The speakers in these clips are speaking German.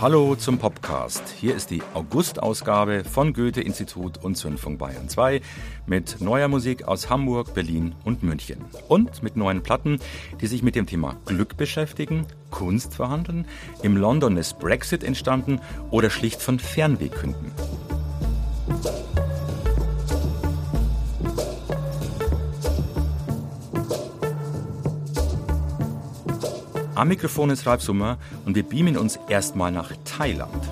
Hallo zum Popcast. Hier ist die August-Ausgabe von Goethe-Institut und Zündfunk Bayern 2 mit neuer Musik aus Hamburg, Berlin und München. Und mit neuen Platten, die sich mit dem Thema Glück beschäftigen, Kunst verhandeln, im London ist Brexit entstanden oder schlicht von Fernweh künden. Am Mikrofon ist Ralf Summer und wir beamen uns erstmal nach Thailand.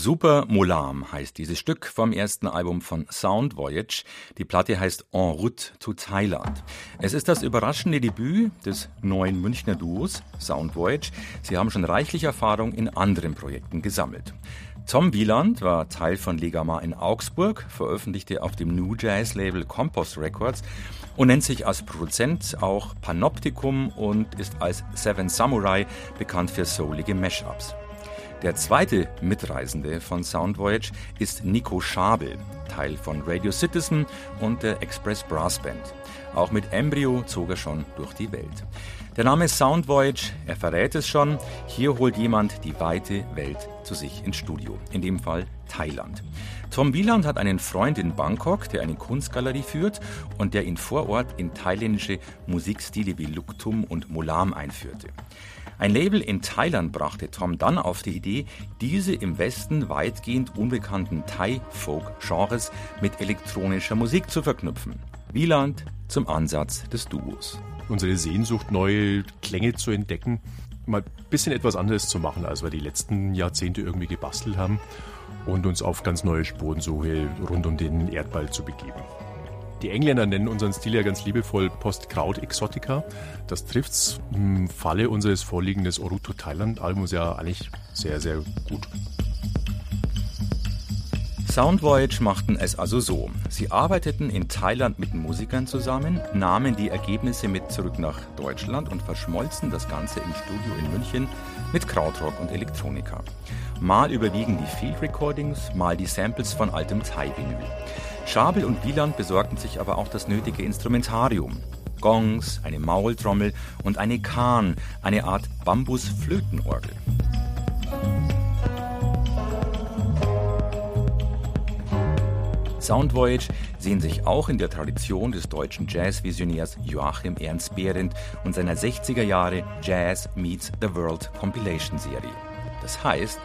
Super Molam heißt dieses Stück vom ersten Album von Sound Voyage. Die Platte heißt En route to Thailand. Es ist das überraschende Debüt des neuen Münchner Duos Sound Voyage. Sie haben schon reichlich Erfahrung in anderen Projekten gesammelt. Tom Wieland war Teil von Legama in Augsburg, veröffentlichte auf dem New Jazz Label Compost Records und nennt sich als Produzent auch Panoptikum und ist als Seven Samurai bekannt für soulige Mashups. Der zweite Mitreisende von Sound Voyage ist Nico Schabel, Teil von Radio Citizen und der Express Brass Band. Auch mit Embryo zog er schon durch die Welt. Der Name Sound Voyage, er verrät es schon, hier holt jemand die weite Welt zu sich ins Studio, in dem Fall Thailand. Tom Wieland hat einen Freund in Bangkok, der eine Kunstgalerie führt und der ihn vor Ort in thailändische Musikstile wie Luktum und Molam einführte. Ein Label in Thailand brachte Tom dann auf die Idee, diese im Westen weitgehend unbekannten Thai-Folk-Genres mit elektronischer Musik zu verknüpfen. Wieland zum Ansatz des Duos. Unsere Sehnsucht, neue Klänge zu entdecken, mal ein bisschen etwas anderes zu machen, als wir die letzten Jahrzehnte irgendwie gebastelt haben und uns auf ganz neue Spurensuche rund um den Erdball zu begeben. Die Engländer nennen unseren Stil ja ganz liebevoll Postkraut Exotica. Das trifft's im Falle unseres vorliegenden Oruto Thailand Albums ja eigentlich sehr, sehr gut. Sound Voyage machten es also so. Sie arbeiteten in Thailand mit Musikern zusammen, nahmen die Ergebnisse mit zurück nach Deutschland und verschmolzen das Ganze im Studio in München mit Krautrock und Elektronika. Mal überwiegen die Field Recordings, mal die Samples von altem Thai-Vinyl. Schabel und Wieland besorgten sich aber auch das nötige Instrumentarium. Gongs, eine Maultrommel und eine Kahn, eine Art Sound Voyage sehen sich auch in der Tradition des deutschen Jazz-Visionärs Joachim Ernst Behrendt und seiner 60er Jahre Jazz Meets the World Compilation-Serie. Das heißt,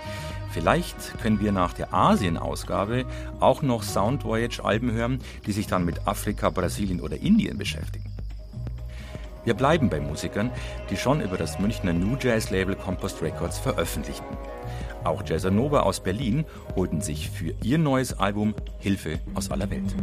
vielleicht können wir nach der Asien-Ausgabe auch noch Sound Voyage-Alben hören, die sich dann mit Afrika, Brasilien oder Indien beschäftigen. Wir bleiben bei Musikern, die schon über das Münchner New Jazz Label Compost Records veröffentlichten. Auch Jazzanova aus Berlin holten sich für ihr neues Album Hilfe aus aller Welt.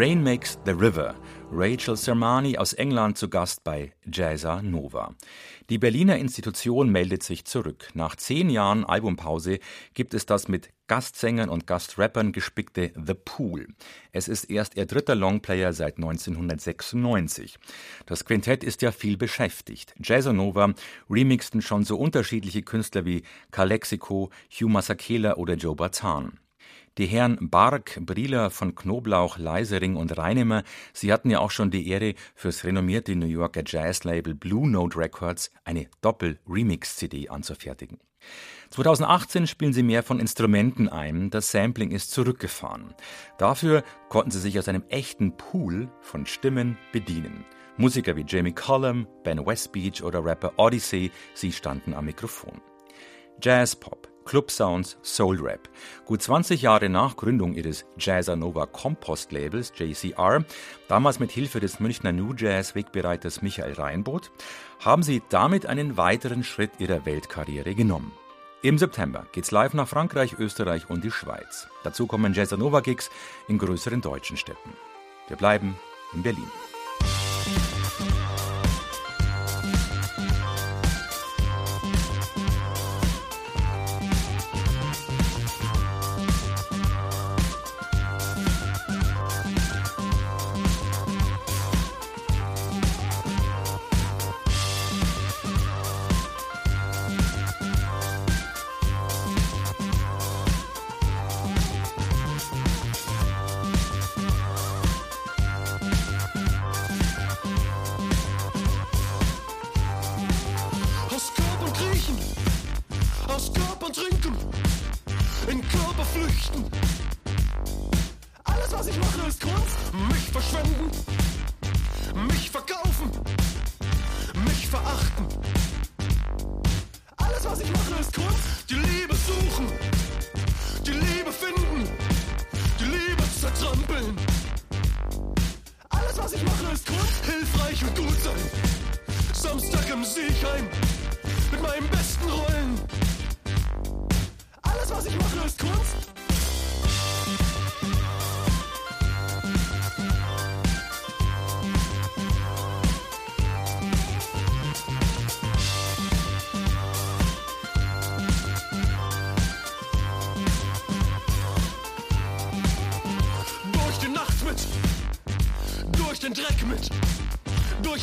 Rain Makes the River. Rachel Sermani aus England zu Gast bei Jazza Nova. Die Berliner Institution meldet sich zurück. Nach zehn Jahren Albumpause gibt es das mit Gastsängern und Gastrappern gespickte The Pool. Es ist erst ihr dritter Longplayer seit 1996. Das Quintett ist ja viel beschäftigt. Jazzonova remixten schon so unterschiedliche Künstler wie Calexico, Hugh Masakela oder Joe Batan. Die Herren Bark, Brieler von Knoblauch, Leisering und Reinemer, sie hatten ja auch schon die Ehre, fürs renommierte New Yorker Jazzlabel Blue Note Records eine Doppel-Remix-CD anzufertigen. 2018 spielen sie mehr von Instrumenten ein, das Sampling ist zurückgefahren. Dafür konnten sie sich aus einem echten Pool von Stimmen bedienen. Musiker wie Jamie Cullum, Ben Westbeach oder Rapper Odyssey, sie standen am Mikrofon. Jazzpop, Club Sounds, Soul Rap. Gut 20 Jahre nach Gründung ihres Jazzanova Compost Labels JCR, damals mit Hilfe des Münchner New Jazz Wegbereiters Michael Reinboth, haben sie damit einen weiteren Schritt ihrer Weltkarriere genommen. Im September geht's live nach Frankreich, Österreich und die Schweiz. Dazu kommen Jazzanova Gigs in größeren deutschen Städten. Wir bleiben in Berlin.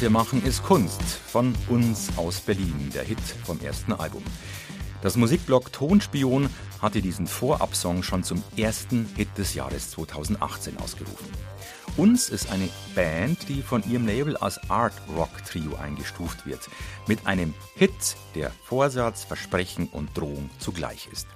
wir machen, ist Kunst. Von uns aus Berlin, der Hit vom ersten Album. Das Musikblog Tonspion hatte diesen Vorabsong schon zum ersten Hit des Jahres 2018 ausgerufen. Uns ist eine Band, die von ihrem Label als Art Rock Trio eingestuft wird, mit einem Hit, der Vorsatz, Versprechen und Drohung zugleich ist.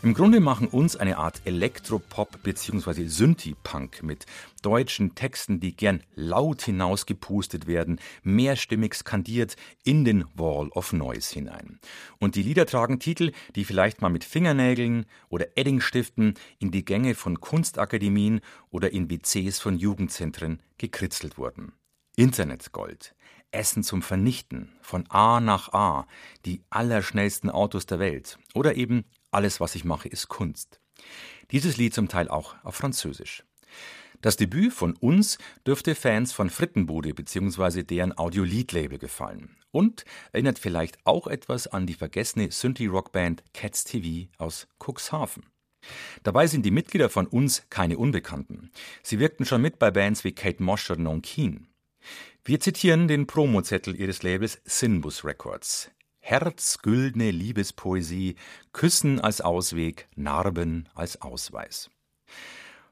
Im Grunde machen uns eine Art Elektropop bzw. Synthie-Punk mit deutschen Texten, die gern laut hinausgepustet werden, mehrstimmig skandiert in den Wall of Noise hinein. Und die Lieder tragen Titel, die vielleicht mal mit Fingernägeln oder Eddingstiften in die Gänge von Kunstakademien oder in WCs von Jugendzentren gekritzelt wurden. Internetgold, Essen zum Vernichten, von A nach A, die allerschnellsten Autos der Welt oder eben alles, was ich mache, ist Kunst. Dieses Lied zum Teil auch auf Französisch. Das Debüt von uns dürfte Fans von Frittenbude bzw. deren Audiolied-Label gefallen und erinnert vielleicht auch etwas an die vergessene Synthie-Rockband Cats TV aus Cuxhaven. Dabei sind die Mitglieder von uns keine Unbekannten. Sie wirkten schon mit bei Bands wie Kate Mosh oder Non. Wir zitieren den Promozettel ihres Labels Sinbus Records. Herzgüldne Liebespoesie, Küssen als Ausweg, Narben als Ausweis.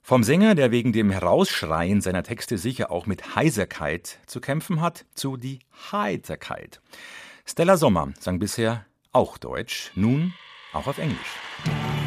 Vom Sänger, der wegen dem Herausschreien seiner Texte sicher auch mit Heiserkeit zu kämpfen hat, zu die Heiterkeit. Stella Sommer sang bisher auch Deutsch, nun auch auf Englisch.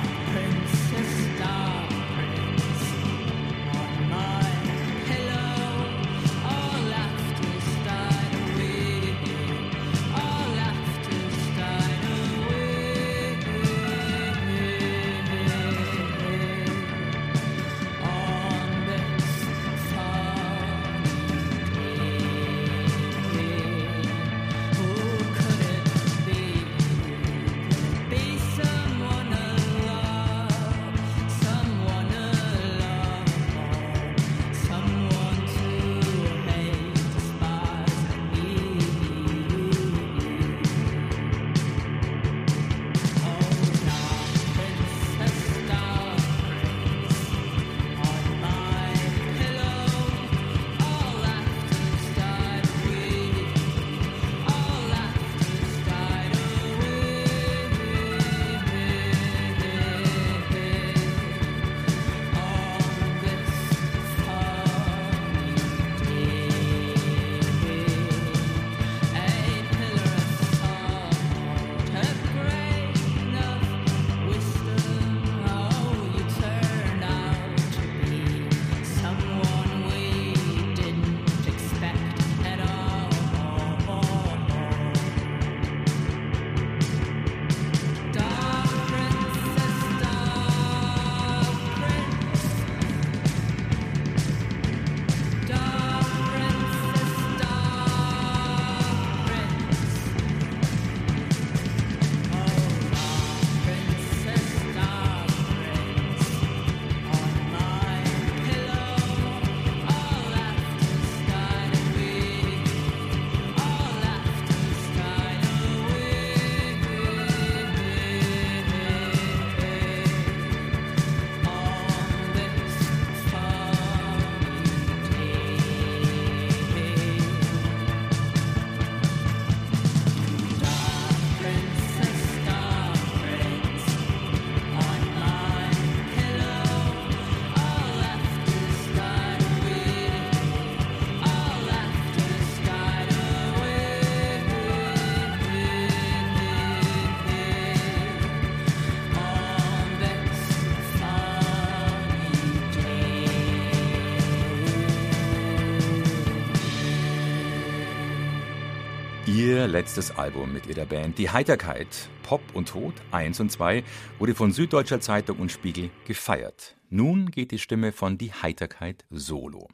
Letztes Album mit ihrer Band Die Heiterkeit, Pop und Tod 1 und 2, wurde von Süddeutscher Zeitung und Spiegel gefeiert. Nun geht die Stimme von Die Heiterkeit solo.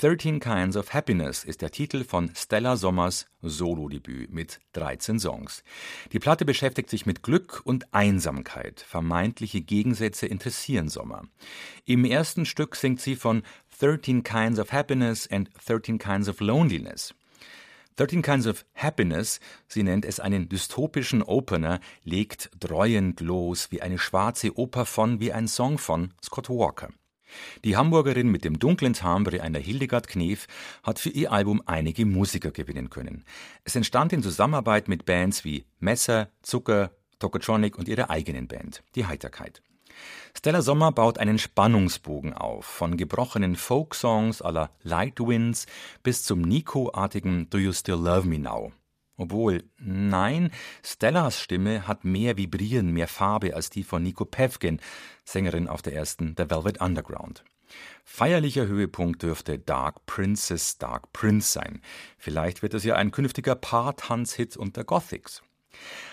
13 Kinds of Happiness ist der Titel von Stella Sommers Solo-Debüt mit 13 Songs. Die Platte beschäftigt sich mit Glück und Einsamkeit. Vermeintliche Gegensätze interessieren Sommer. Im ersten Stück singt sie von 13 Kinds of Happiness and 13 Kinds of Loneliness. 13 Kinds of Happiness, sie nennt es einen dystopischen Opener, legt dreuend los wie eine schwarze Oper von, wie ein Song von Scott Walker. Die Hamburgerin mit dem dunklen Timbre einer Hildegard Knef hat für ihr Album einige Musiker gewinnen können. Es entstand in Zusammenarbeit mit Bands wie Messer, Zucker, Tokotronic und ihrer eigenen Band, die Heiterkeit. Stella Sommer baut einen Spannungsbogen auf, von gebrochenen Folksongs à la Light Winds bis zum Nico-artigen Do You Still Love Me Now. Obwohl, nein, Stellas Stimme hat mehr Vibrieren, mehr Farbe als die von Nico Pevkin, Sängerin auf der ersten The Velvet Underground. Feierlicher Höhepunkt dürfte Dark Princess Dark Prince sein. Vielleicht wird es ja ein künftiger Paar-Tanz-Hit unter Gothics.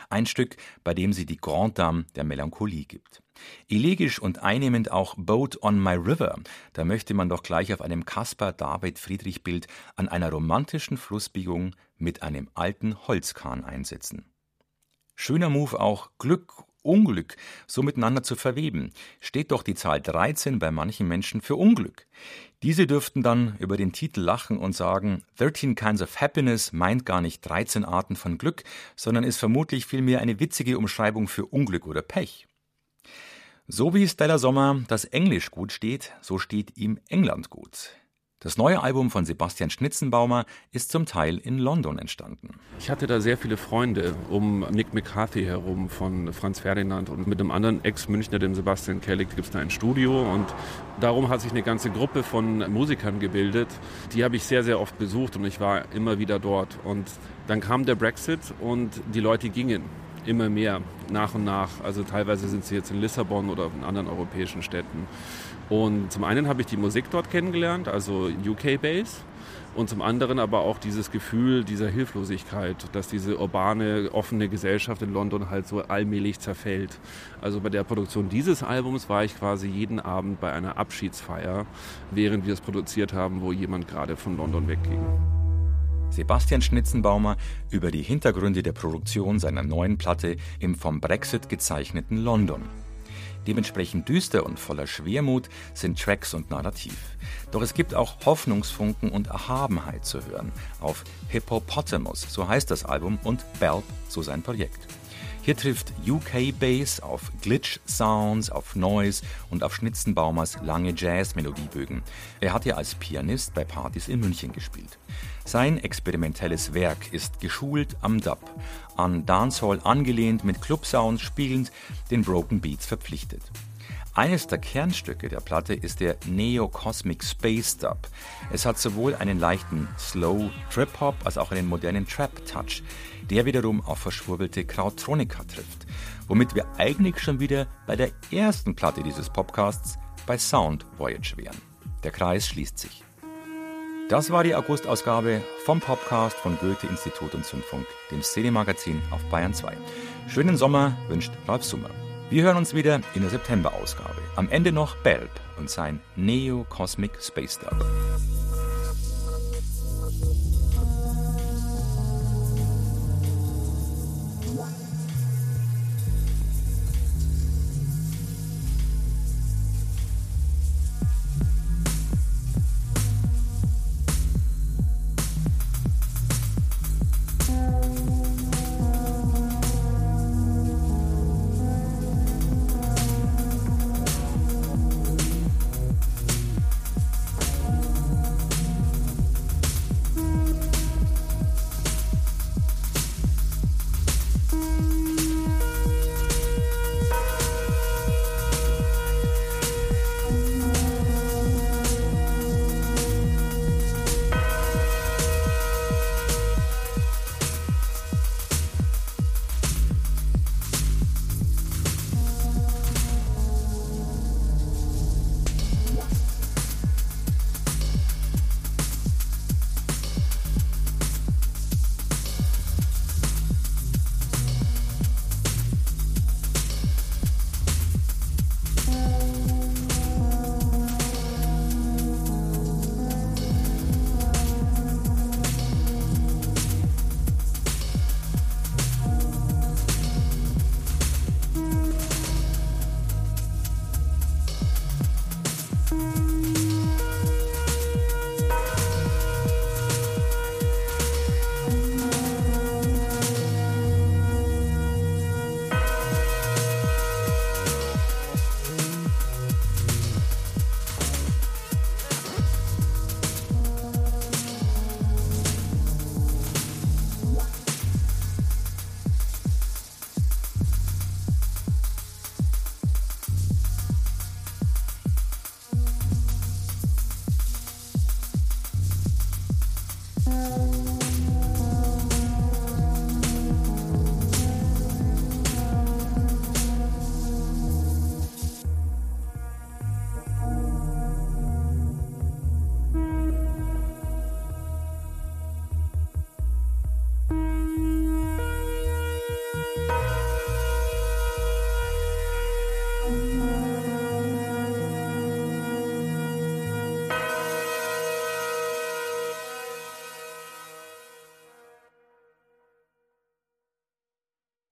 Ein Stück, bei dem sie die Grande Dame der Melancholie gibt. Elegisch und einnehmend auch Boat on My River. Da möchte man doch gleich auf einem Caspar David Friedrich Bild an einer romantischen Flussbiegung mit einem alten Holzkahn einsetzen. Schöner Move auch Glück, Unglück so miteinander zu verweben. Steht doch die Zahl 13 bei manchen Menschen für Unglück. Diese dürften dann über den Titel lachen und sagen, 13 Kinds of Happiness meint gar nicht 13 Arten von Glück, sondern ist vermutlich vielmehr eine witzige Umschreibung für Unglück oder Pech. So wie Stella Sommer das Englisch gut steht, so steht ihm England gut. Das neue Album von Sebastian Schnitzenbaumer ist zum Teil in London entstanden. Ich hatte da sehr viele Freunde um Nick McCarthy herum von Franz Ferdinand und mit einem anderen Ex-Münchner, dem Sebastian Kellig, gibt es da ein Studio und darum hat sich eine ganze Gruppe von Musikern gebildet. Die habe ich sehr, sehr oft besucht und ich war immer wieder dort. Und dann kam der Brexit und die Leute gingen immer mehr nach und nach. Also teilweise sind sie jetzt in Lissabon oder in anderen europäischen Städten. Und zum einen habe ich die Musik dort kennengelernt, also UK-Bass. Und zum anderen aber auch dieses Gefühl dieser Hilflosigkeit, dass diese urbane, offene Gesellschaft in London halt so allmählich zerfällt. Also bei der Produktion dieses Albums war ich quasi jeden Abend bei einer Abschiedsfeier, während wir es produziert haben, wo jemand gerade von London wegging. Sebastian Schnitzenbaumer über die Hintergründe der Produktion seiner neuen Platte im vom Brexit gezeichneten London. Dementsprechend düster und voller Schwermut sind Tracks und Narrativ. Doch es gibt auch Hoffnungsfunken und Erhabenheit zu hören auf Hippopotamus, so heißt das Album, und Belp, so sein Projekt. Hier trifft UK Bass auf Glitch Sounds, auf Noise und auf Schnitzenbaumers lange Jazz-Melodiebögen. Er hat ja als Pianist bei Partys in München gespielt. Sein experimentelles Werk ist geschult am Dub, an Dancehall angelehnt, mit Club-Sounds spielend, den Broken Beats verpflichtet. Eines der Kernstücke der Platte ist der Neo Cosmic Space Dub. Es hat sowohl einen leichten Slow Trip Hop als auch einen modernen Trap Touch, der wiederum auf verschwurbelte Krautronika trifft, womit wir eigentlich schon wieder bei der ersten Platte dieses Podcasts bei Sound Voyage wären. Der Kreis schließt sich. Das war die August-Ausgabe vom Podcast von Goethe-Institut und Zündfunk, dem Szene-Magazin auf Bayern 2. Schönen Sommer wünscht Ralf Summer. Wir hören uns wieder in der September-Ausgabe. Am Ende noch Belb und sein Neo Cosmic Space Dub.